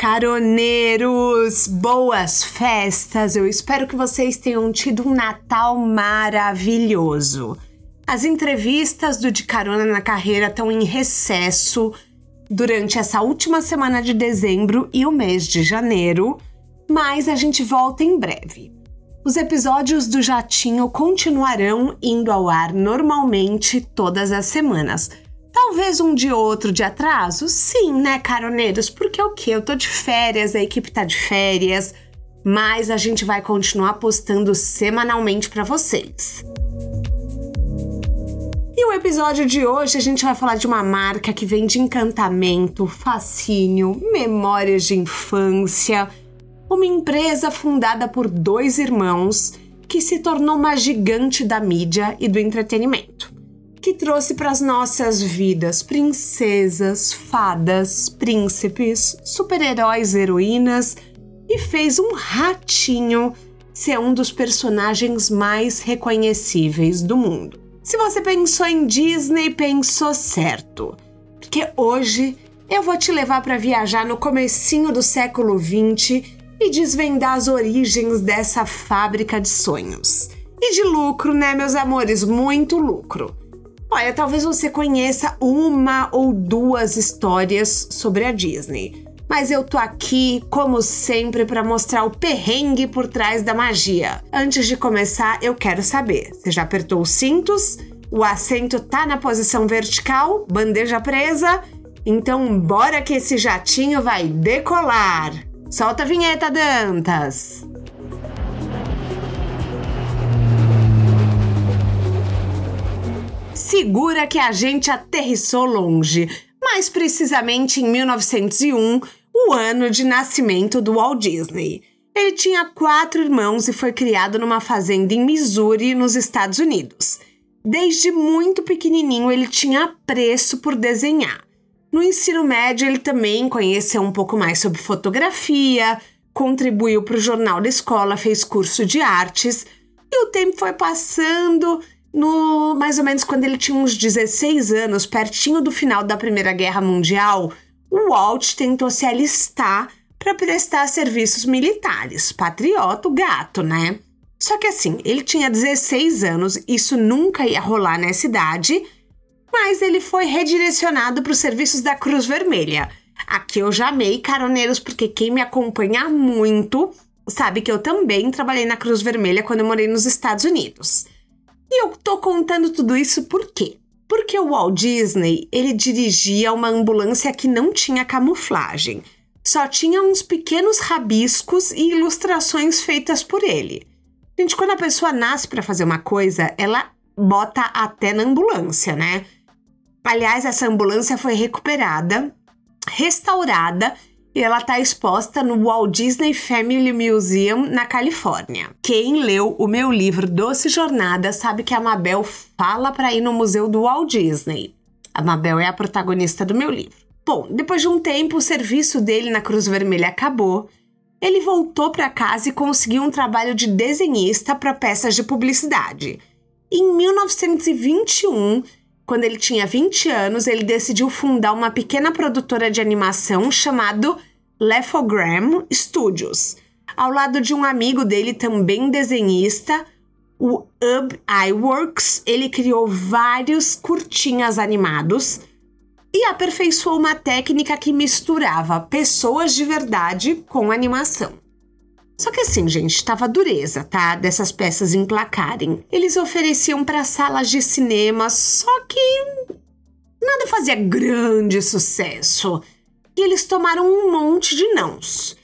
Caroneiros, boas festas! Eu espero que vocês tenham tido um Natal maravilhoso. As entrevistas do De Carona na Carreira estão em recesso durante essa última semana de dezembro e o mês de janeiro, mas a gente volta em breve. Os episódios do Jatinho continuarão indo ao ar normalmente todas as semanas Talvez um de outro de atraso? Sim, né, caroneiros? Porque o que? Eu tô de férias, a equipe tá de férias, mas a gente vai continuar postando semanalmente para vocês. E o episódio de hoje a gente vai falar de uma marca que vem de encantamento, fascínio, memórias de infância. Uma empresa fundada por dois irmãos que se tornou uma gigante da mídia e do entretenimento que trouxe para as nossas vidas princesas, fadas, príncipes, super-heróis, heroínas e fez um ratinho ser um dos personagens mais reconhecíveis do mundo. Se você pensou em Disney, pensou certo, porque hoje eu vou te levar para viajar no comecinho do século 20 e desvendar as origens dessa fábrica de sonhos. E de lucro, né, meus amores? Muito lucro. Olha, talvez você conheça uma ou duas histórias sobre a Disney, mas eu tô aqui, como sempre, para mostrar o perrengue por trás da magia. Antes de começar, eu quero saber: você já apertou os cintos? O assento tá na posição vertical? Bandeja presa? Então, bora que esse jatinho vai decolar! Solta a vinheta, Dantas! Segura que a gente aterrissou longe, mais precisamente em 1901, o ano de nascimento do Walt Disney. Ele tinha quatro irmãos e foi criado numa fazenda em Missouri, nos Estados Unidos. Desde muito pequenininho, ele tinha apreço por desenhar. No ensino médio, ele também conheceu um pouco mais sobre fotografia, contribuiu para o jornal da escola, fez curso de artes, e o tempo foi passando no mais ou menos quando ele tinha uns 16 anos, pertinho do final da Primeira Guerra Mundial, o Walt tentou se alistar para prestar serviços militares. Patriota, o gato, né? Só que assim, ele tinha 16 anos, isso nunca ia rolar nessa idade, mas ele foi redirecionado para os serviços da Cruz Vermelha. Aqui eu já amei caroneiros, porque quem me acompanha muito sabe que eu também trabalhei na Cruz Vermelha quando eu morei nos Estados Unidos. E eu tô contando tudo isso por quê? Porque o Walt Disney, ele dirigia uma ambulância que não tinha camuflagem. Só tinha uns pequenos rabiscos e ilustrações feitas por ele. Gente, quando a pessoa nasce para fazer uma coisa, ela bota até na ambulância, né? Aliás, essa ambulância foi recuperada, restaurada e ela está exposta no Walt Disney Family Museum na Califórnia. Quem leu o meu livro Doce Jornada sabe que a Mabel fala para ir no museu do Walt Disney. A Mabel é a protagonista do meu livro. Bom, depois de um tempo, o serviço dele na Cruz Vermelha acabou. Ele voltou para casa e conseguiu um trabalho de desenhista para peças de publicidade. Em 1921, quando ele tinha 20 anos, ele decidiu fundar uma pequena produtora de animação chamado Lefogram Studios, ao lado de um amigo dele também desenhista, o Ub Iworks. Ele criou vários curtinhas animados e aperfeiçoou uma técnica que misturava pessoas de verdade com animação. Só que assim, gente, tava dureza, tá? Dessas peças emplacarem. Eles ofereciam para salas de cinema, só que nada fazia grande sucesso. E eles tomaram um monte de nãos.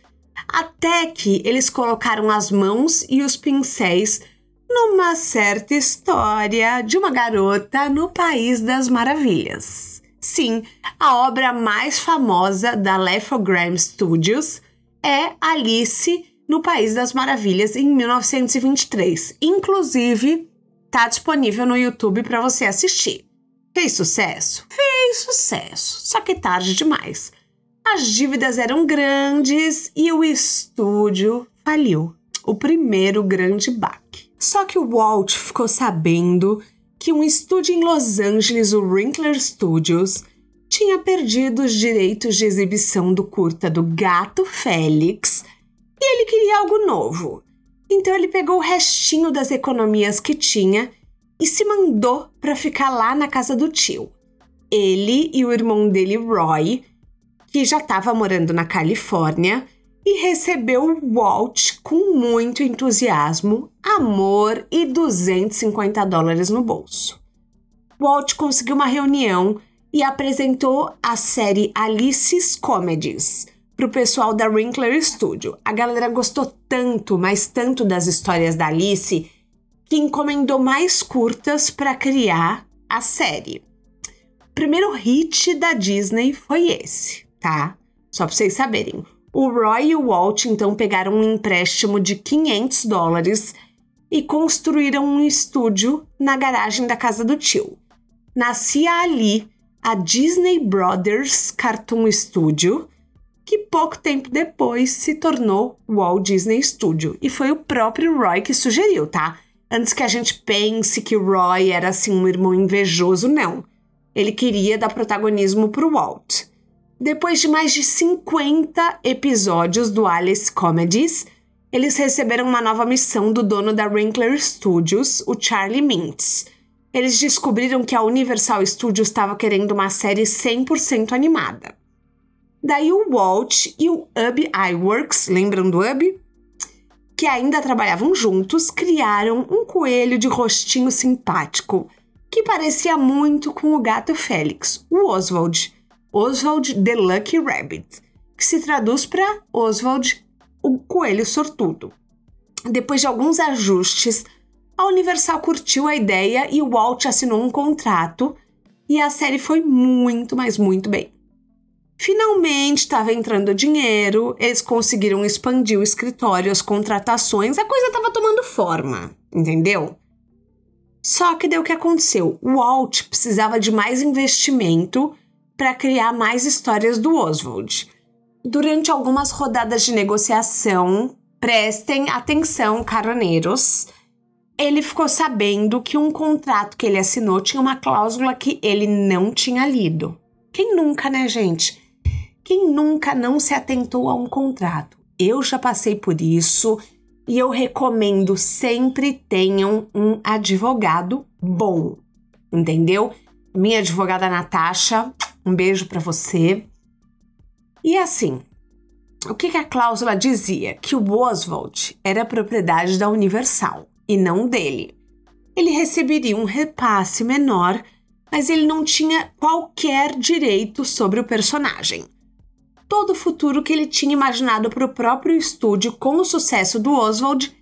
Até que eles colocaram as mãos e os pincéis numa certa história de uma garota no País das Maravilhas. Sim, a obra mais famosa da Lefogram Studios é Alice no País das Maravilhas em 1923. Inclusive, tá disponível no YouTube para você assistir. Fez sucesso? Fez sucesso, só que tarde demais. As dívidas eram grandes e o estúdio faliu. O primeiro grande baque. Só que o Walt ficou sabendo que um estúdio em Los Angeles, o Wrinkler Studios, tinha perdido os direitos de exibição do curta do Gato Félix e ele queria algo novo. Então ele pegou o restinho das economias que tinha e se mandou para ficar lá na casa do tio. Ele e o irmão dele, Roy, que já estava morando na Califórnia, e recebeu Walt com muito entusiasmo, amor e 250 dólares no bolso. Walt conseguiu uma reunião e apresentou a série Alice's Comedies para o pessoal da Winkler Studio. A galera gostou tanto, mas tanto das histórias da Alice, que encomendou mais curtas para criar a série. O primeiro hit da Disney foi esse, tá? Só para vocês saberem. O Roy e o Walt então pegaram um empréstimo de 500 dólares e construíram um estúdio na garagem da casa do tio. Nascia ali a Disney Brothers Cartoon Studio, que pouco tempo depois se tornou Walt Disney Studio. E foi o próprio Roy que sugeriu, tá? Antes que a gente pense que o Roy era assim um irmão invejoso, não. Ele queria dar protagonismo pro Walt. Depois de mais de 50 episódios do Alice Comedies, eles receberam uma nova missão do dono da Winkler Studios, o Charlie Mintz. Eles descobriram que a Universal Studios estava querendo uma série 100% animada. Daí o Walt e o Ub Iwerks, lembram do Ub? Que ainda trabalhavam juntos, criaram um coelho de rostinho simpático que parecia muito com o gato Félix, o Oswald. Oswald the Lucky Rabbit, que se traduz para Oswald, o coelho sortudo. Depois de alguns ajustes, a Universal curtiu a ideia e o Walt assinou um contrato e a série foi muito, mas muito bem. Finalmente estava entrando dinheiro, eles conseguiram expandir o escritório, as contratações, a coisa estava tomando forma, entendeu? Só que deu o que aconteceu. O Walt precisava de mais investimento para criar mais histórias do Oswald. Durante algumas rodadas de negociação, prestem atenção, caroneiros, ele ficou sabendo que um contrato que ele assinou tinha uma cláusula que ele não tinha lido. Quem nunca, né, gente? Quem nunca não se atentou a um contrato? Eu já passei por isso e eu recomendo sempre tenham um advogado bom, entendeu? Minha advogada Natasha um beijo para você. E assim, o que, que a cláusula dizia? Que o Oswald era propriedade da Universal e não dele. Ele receberia um repasse menor, mas ele não tinha qualquer direito sobre o personagem. Todo o futuro que ele tinha imaginado para o próprio estúdio com o sucesso do Oswald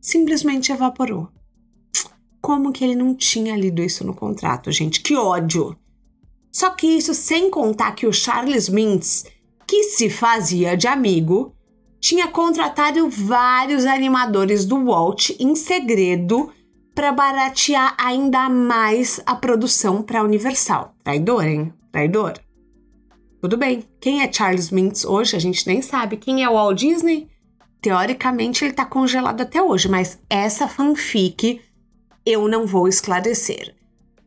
simplesmente evaporou. Como que ele não tinha lido isso no contrato, gente? Que ódio! Só que isso sem contar que o Charles Mintz, que se fazia de amigo, tinha contratado vários animadores do Walt em segredo para baratear ainda mais a produção para a Universal. Traidor, hein? Traidor. Tudo bem. Quem é Charles Mintz hoje? A gente nem sabe. Quem é o Walt Disney? Teoricamente ele tá congelado até hoje, mas essa fanfic eu não vou esclarecer.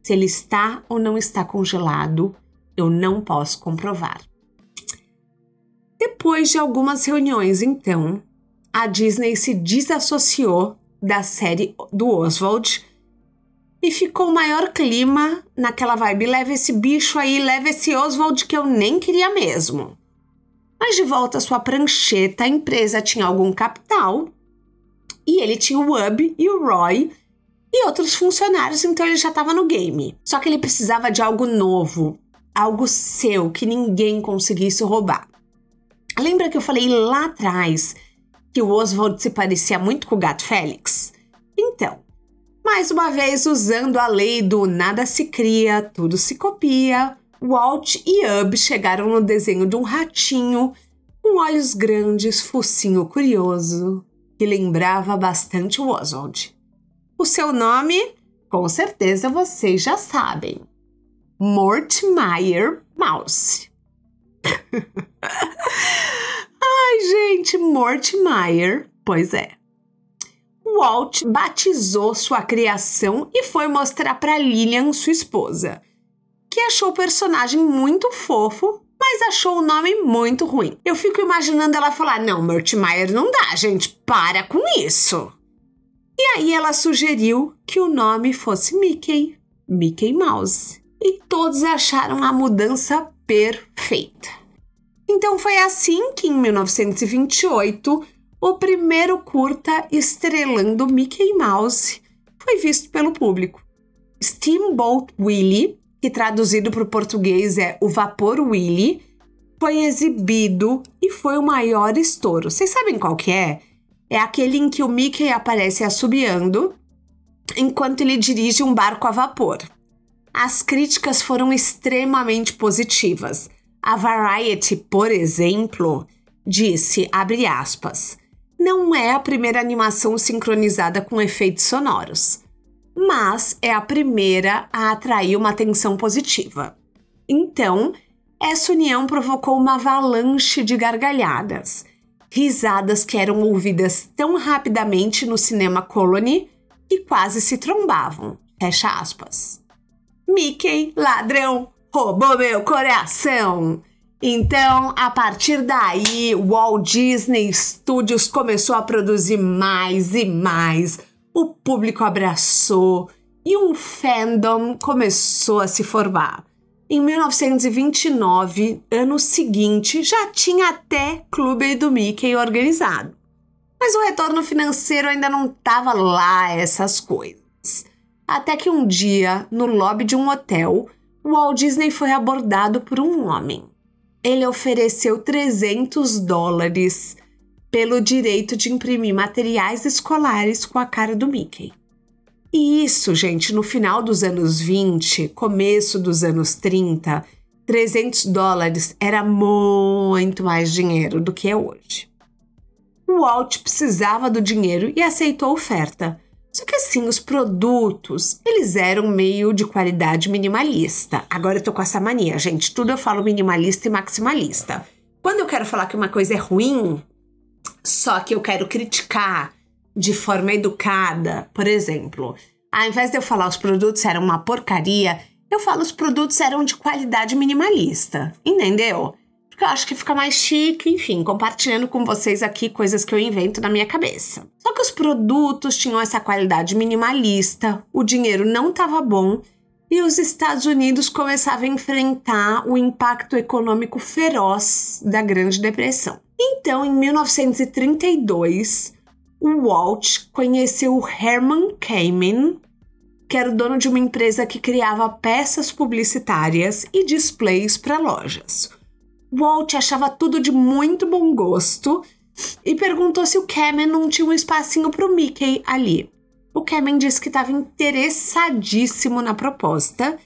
Se ele está ou não está congelado, eu não posso comprovar. Depois de algumas reuniões, então, a Disney se desassociou da série do Oswald e ficou o maior clima naquela vibe: leva esse bicho aí, leva esse Oswald que eu nem queria mesmo. Mas de volta à sua prancheta, a empresa tinha algum capital e ele tinha o Ub e o Roy e outros funcionários, então ele já estava no game. Só que ele precisava de algo novo, algo seu que ninguém conseguisse roubar. Lembra que eu falei lá atrás que o Oswald se parecia muito com o gato Félix? Então, mais uma vez usando a lei do nada se cria, tudo se copia, Walt e Ub chegaram no desenho de um ratinho com olhos grandes, focinho curioso, que lembrava bastante o Oswald. O seu nome, com certeza vocês já sabem. Mortimer Mouse. Ai, gente, Mortimer, pois é. Walt batizou sua criação e foi mostrar para Lillian, sua esposa, que achou o personagem muito fofo, mas achou o nome muito ruim. Eu fico imaginando ela falar: não, Mert Meyer não dá, gente, para com isso. E aí ela sugeriu que o nome fosse Mickey, Mickey Mouse. E todos acharam a mudança perfeita. Então foi assim que em 1928 o primeiro curta estrelando Mickey Mouse foi visto pelo público. Steamboat Willie, que traduzido para o português é O Vapor Willie, foi exibido e foi o maior estouro. Vocês sabem qual que é? É aquele em que o Mickey aparece assobiando enquanto ele dirige um barco a vapor. As críticas foram extremamente positivas. A Variety, por exemplo, disse, abre aspas, não é a primeira animação sincronizada com efeitos sonoros, mas é a primeira a atrair uma atenção positiva. Então, essa união provocou uma avalanche de gargalhadas risadas que eram ouvidas tão rapidamente no cinema Colony que quase se trombavam. Fecha aspas. Mickey, ladrão, roubou meu coração. Então, a partir daí, Walt Disney Studios começou a produzir mais e mais. O público abraçou e um fandom começou a se formar. Em 1929, ano seguinte, já tinha até Clube do Mickey organizado. Mas o retorno financeiro ainda não estava lá essas coisas. Até que um dia, no lobby de um hotel, o Walt Disney foi abordado por um homem. Ele ofereceu 300 dólares pelo direito de imprimir materiais escolares com a cara do Mickey. E isso, gente, no final dos anos 20, começo dos anos 30, 300 dólares era muito mais dinheiro do que é hoje. O Walt precisava do dinheiro e aceitou a oferta. Só que assim, os produtos, eles eram meio de qualidade minimalista. Agora eu tô com essa mania, gente. Tudo eu falo minimalista e maximalista. Quando eu quero falar que uma coisa é ruim, só que eu quero criticar de forma educada, por exemplo, ao invés de eu falar os produtos eram uma porcaria, eu falo os produtos eram de qualidade minimalista, entendeu? Porque eu acho que fica mais chique, enfim, compartilhando com vocês aqui coisas que eu invento na minha cabeça. Só que os produtos tinham essa qualidade minimalista, o dinheiro não estava bom e os Estados Unidos começavam a enfrentar o impacto econômico feroz da Grande Depressão. Então, em 1932, o Walt conheceu o Herman Kamen, que era o dono de uma empresa que criava peças publicitárias e displays para lojas. Walt achava tudo de muito bom gosto e perguntou se o Kamen não tinha um espacinho para o Mickey ali. O Kamen disse que estava interessadíssimo na proposta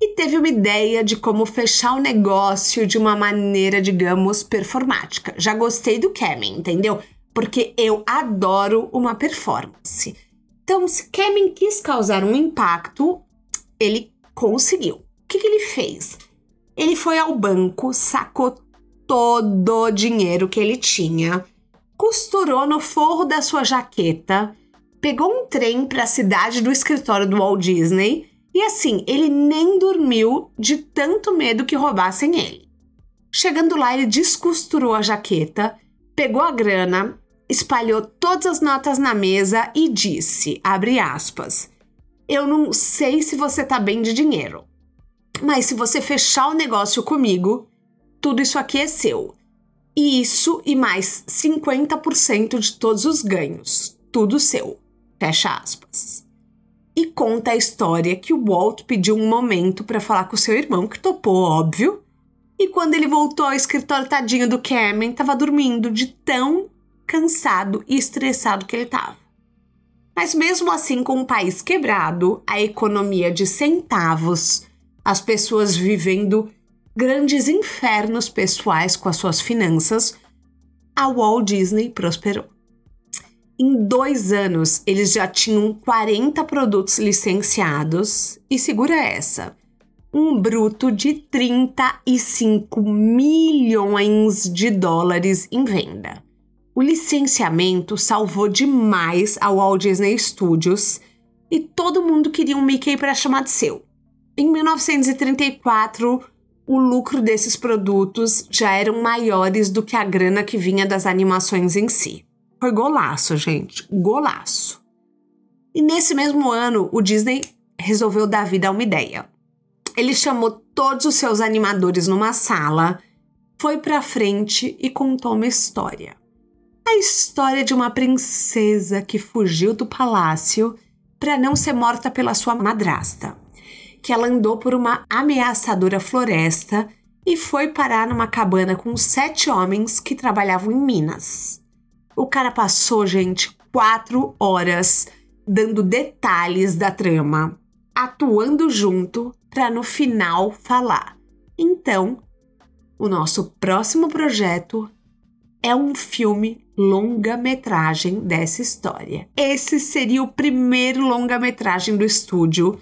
e teve uma ideia de como fechar o negócio de uma maneira, digamos, performática. Já gostei do Kamen, entendeu? porque eu adoro uma performance. Então, se Kevin quis causar um impacto, ele conseguiu. O que, que ele fez? Ele foi ao banco, sacou todo o dinheiro que ele tinha, costurou no forro da sua jaqueta, pegou um trem para a cidade do escritório do Walt Disney e assim, ele nem dormiu de tanto medo que roubassem ele. Chegando lá, ele descosturou a jaqueta, pegou a grana, espalhou todas as notas na mesa e disse, abre aspas, eu não sei se você tá bem de dinheiro, mas se você fechar o negócio comigo, tudo isso aqui é seu. E isso e mais 50% de todos os ganhos, tudo seu. Fecha aspas. E conta a história que o Walt pediu um momento para falar com seu irmão, que topou, óbvio. E quando ele voltou ao escritório tadinho do Cameron, estava dormindo de tão cansado e estressado que ele estava. Mas mesmo assim, com o país quebrado, a economia de centavos, as pessoas vivendo grandes infernos pessoais com as suas finanças, a Walt Disney prosperou. Em dois anos, eles já tinham 40 produtos licenciados e segura essa, um bruto de 35 milhões de dólares em venda. O licenciamento salvou demais a Walt Disney Studios e todo mundo queria um Mickey para chamar de seu. Em 1934, o lucro desses produtos já eram maiores do que a grana que vinha das animações em si. Foi golaço, gente, golaço. E nesse mesmo ano, o Disney resolveu dar vida a uma ideia. Ele chamou todos os seus animadores numa sala, foi para frente e contou uma história. A história de uma princesa que fugiu do palácio para não ser morta pela sua madrasta que ela andou por uma ameaçadora floresta e foi parar numa cabana com sete homens que trabalhavam em Minas. O cara passou, gente, quatro horas dando detalhes da trama, atuando junto para no final falar. Então, o nosso próximo projeto é um filme longa-metragem dessa história. Esse seria o primeiro longa-metragem do estúdio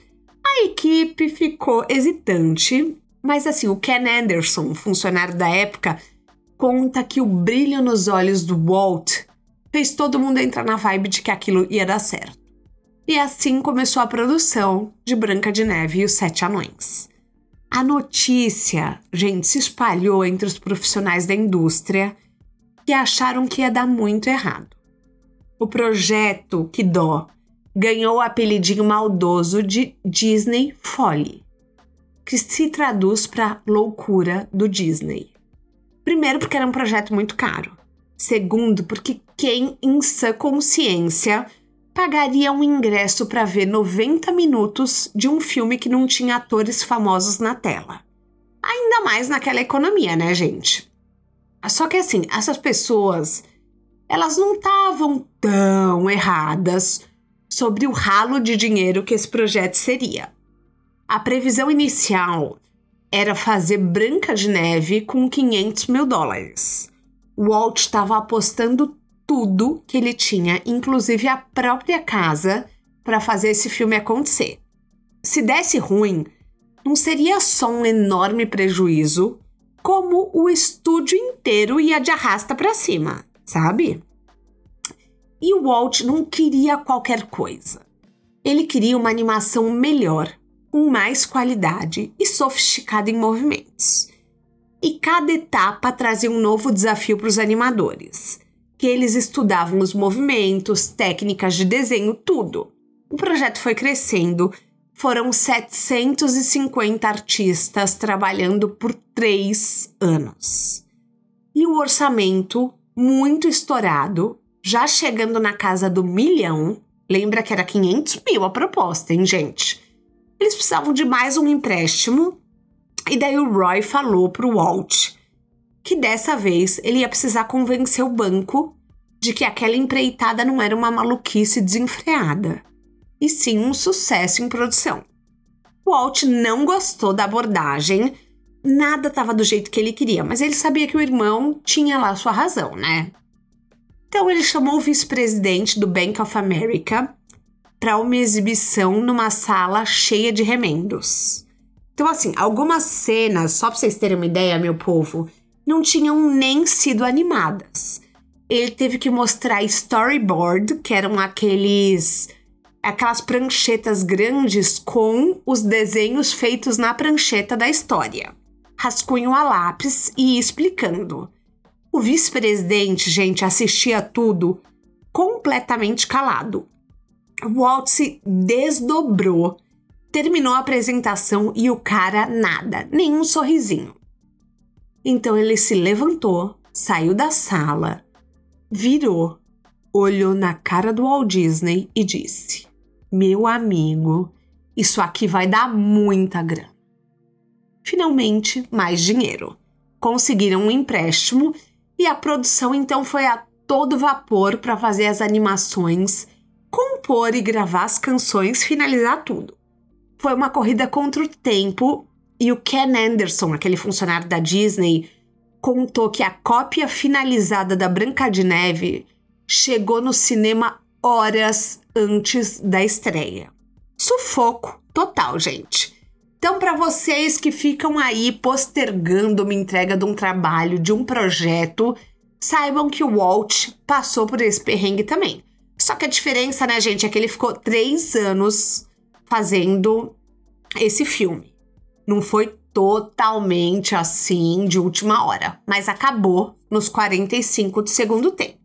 a equipe ficou hesitante, mas assim, o Ken Anderson, funcionário da época, conta que o brilho nos olhos do Walt fez todo mundo entrar na vibe de que aquilo ia dar certo. E assim começou a produção de Branca de Neve e os Sete Anões. A notícia, gente, se espalhou entre os profissionais da indústria que acharam que ia dar muito errado. O projeto, que dó, ganhou o apelidinho maldoso de Disney Folly, que se traduz para loucura do Disney. Primeiro, porque era um projeto muito caro. Segundo, porque quem em sã consciência pagaria um ingresso para ver 90 minutos de um filme que não tinha atores famosos na tela? Ainda mais naquela economia, né, gente? Só que assim, essas pessoas, elas não estavam tão erradas sobre o ralo de dinheiro que esse projeto seria. A previsão inicial era fazer Branca de Neve com 500 mil dólares. Walt estava apostando tudo que ele tinha, inclusive a própria casa, para fazer esse filme acontecer. Se desse ruim, não seria só um enorme prejuízo, como o estúdio inteiro ia de arrasta para cima, sabe? E o Walt não queria qualquer coisa. Ele queria uma animação melhor, com mais qualidade e sofisticada em movimentos. E cada etapa trazia um novo desafio para os animadores, que eles estudavam os movimentos, técnicas de desenho, tudo. O projeto foi crescendo, foram 750 artistas trabalhando por três anos. E o orçamento, muito estourado, já chegando na casa do milhão, lembra que era 500 mil a proposta, hein, gente? Eles precisavam de mais um empréstimo, e daí o Roy falou pro Walt que dessa vez ele ia precisar convencer o banco de que aquela empreitada não era uma maluquice desenfreada, e sim um sucesso em produção. Walt não gostou da abordagem, nada estava do jeito que ele queria, mas ele sabia que o irmão tinha lá sua razão, né? Então ele chamou o vice-presidente do Bank of America para uma exibição numa sala cheia de remendos. Então, assim, algumas cenas, só para vocês terem uma ideia, meu povo, não tinham nem sido animadas. Ele teve que mostrar storyboard, que eram aqueles aquelas pranchetas grandes com os desenhos feitos na prancheta da história. Rascunho a lápis e explicando. O vice-presidente, gente, assistia tudo completamente calado. Walt se desdobrou, terminou a apresentação e o cara nada, nenhum sorrisinho. Então ele se levantou, saiu da sala, virou, olhou na cara do Walt Disney e disse: Meu amigo, isso aqui vai dar muita grana. Finalmente, mais dinheiro. Conseguiram um empréstimo e a produção então foi a todo vapor para fazer as animações, compor e gravar as canções, finalizar tudo. Foi uma corrida contra o tempo e o Ken Anderson, aquele funcionário da Disney, contou que a cópia finalizada da Branca de Neve chegou no cinema horas antes da estreia. Sufoco total, gente. Então, para vocês que ficam aí postergando uma entrega de um trabalho, de um projeto, saibam que o Walt passou por esse perrengue também. Só que a diferença, né, gente, é que ele ficou três anos fazendo esse filme. Não foi totalmente assim de última hora, mas acabou nos 45 do segundo tempo.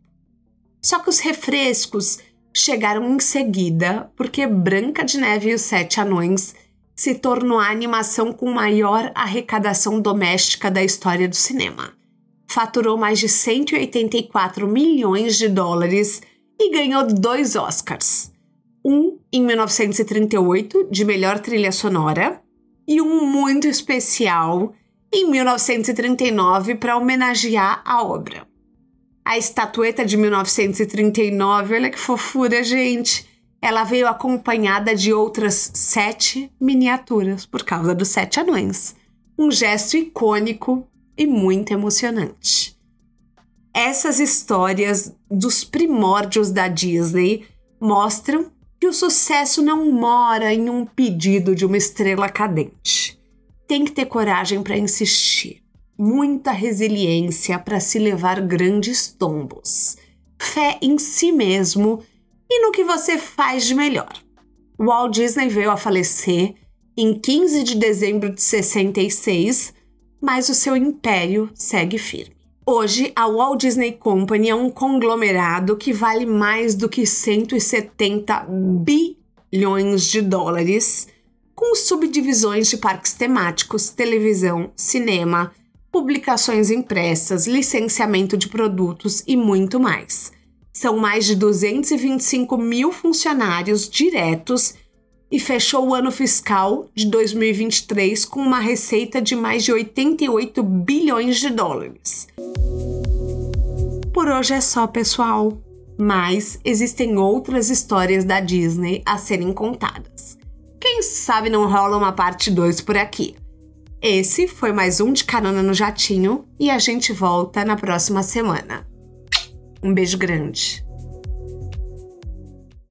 Só que os refrescos chegaram em seguida, porque Branca de Neve e os Sete Anões se tornou a animação com maior arrecadação doméstica da história do cinema. Faturou mais de 184 milhões de dólares e ganhou dois Oscars. Um em 1938, de melhor trilha sonora, e um muito especial em 1939 para homenagear a obra. A estatueta de 1939, olha que fofura, gente! Ela veio acompanhada de outras sete miniaturas por causa dos sete anões. Um gesto icônico e muito emocionante. Essas histórias dos primórdios da Disney mostram que o sucesso não mora em um pedido de uma estrela cadente. Tem que ter coragem para insistir, muita resiliência para se levar grandes tombos, fé em si mesmo e no que você faz de melhor. Walt Disney veio a falecer em 15 de dezembro de 66, mas o seu império segue firme. Hoje, a Walt Disney Company é um conglomerado que vale mais do que 170 bilhões de dólares, com subdivisões de parques temáticos, televisão, cinema, publicações impressas, licenciamento de produtos e muito mais. São mais de 225 mil funcionários diretos e fechou o ano fiscal de 2023 com uma receita de mais de 88 bilhões de dólares. Por hoje é só, pessoal. Mas existem outras histórias da Disney a serem contadas. Quem sabe não rola uma parte 2 por aqui. Esse foi mais um de Carona no Jatinho e a gente volta na próxima semana. Um beijo grande.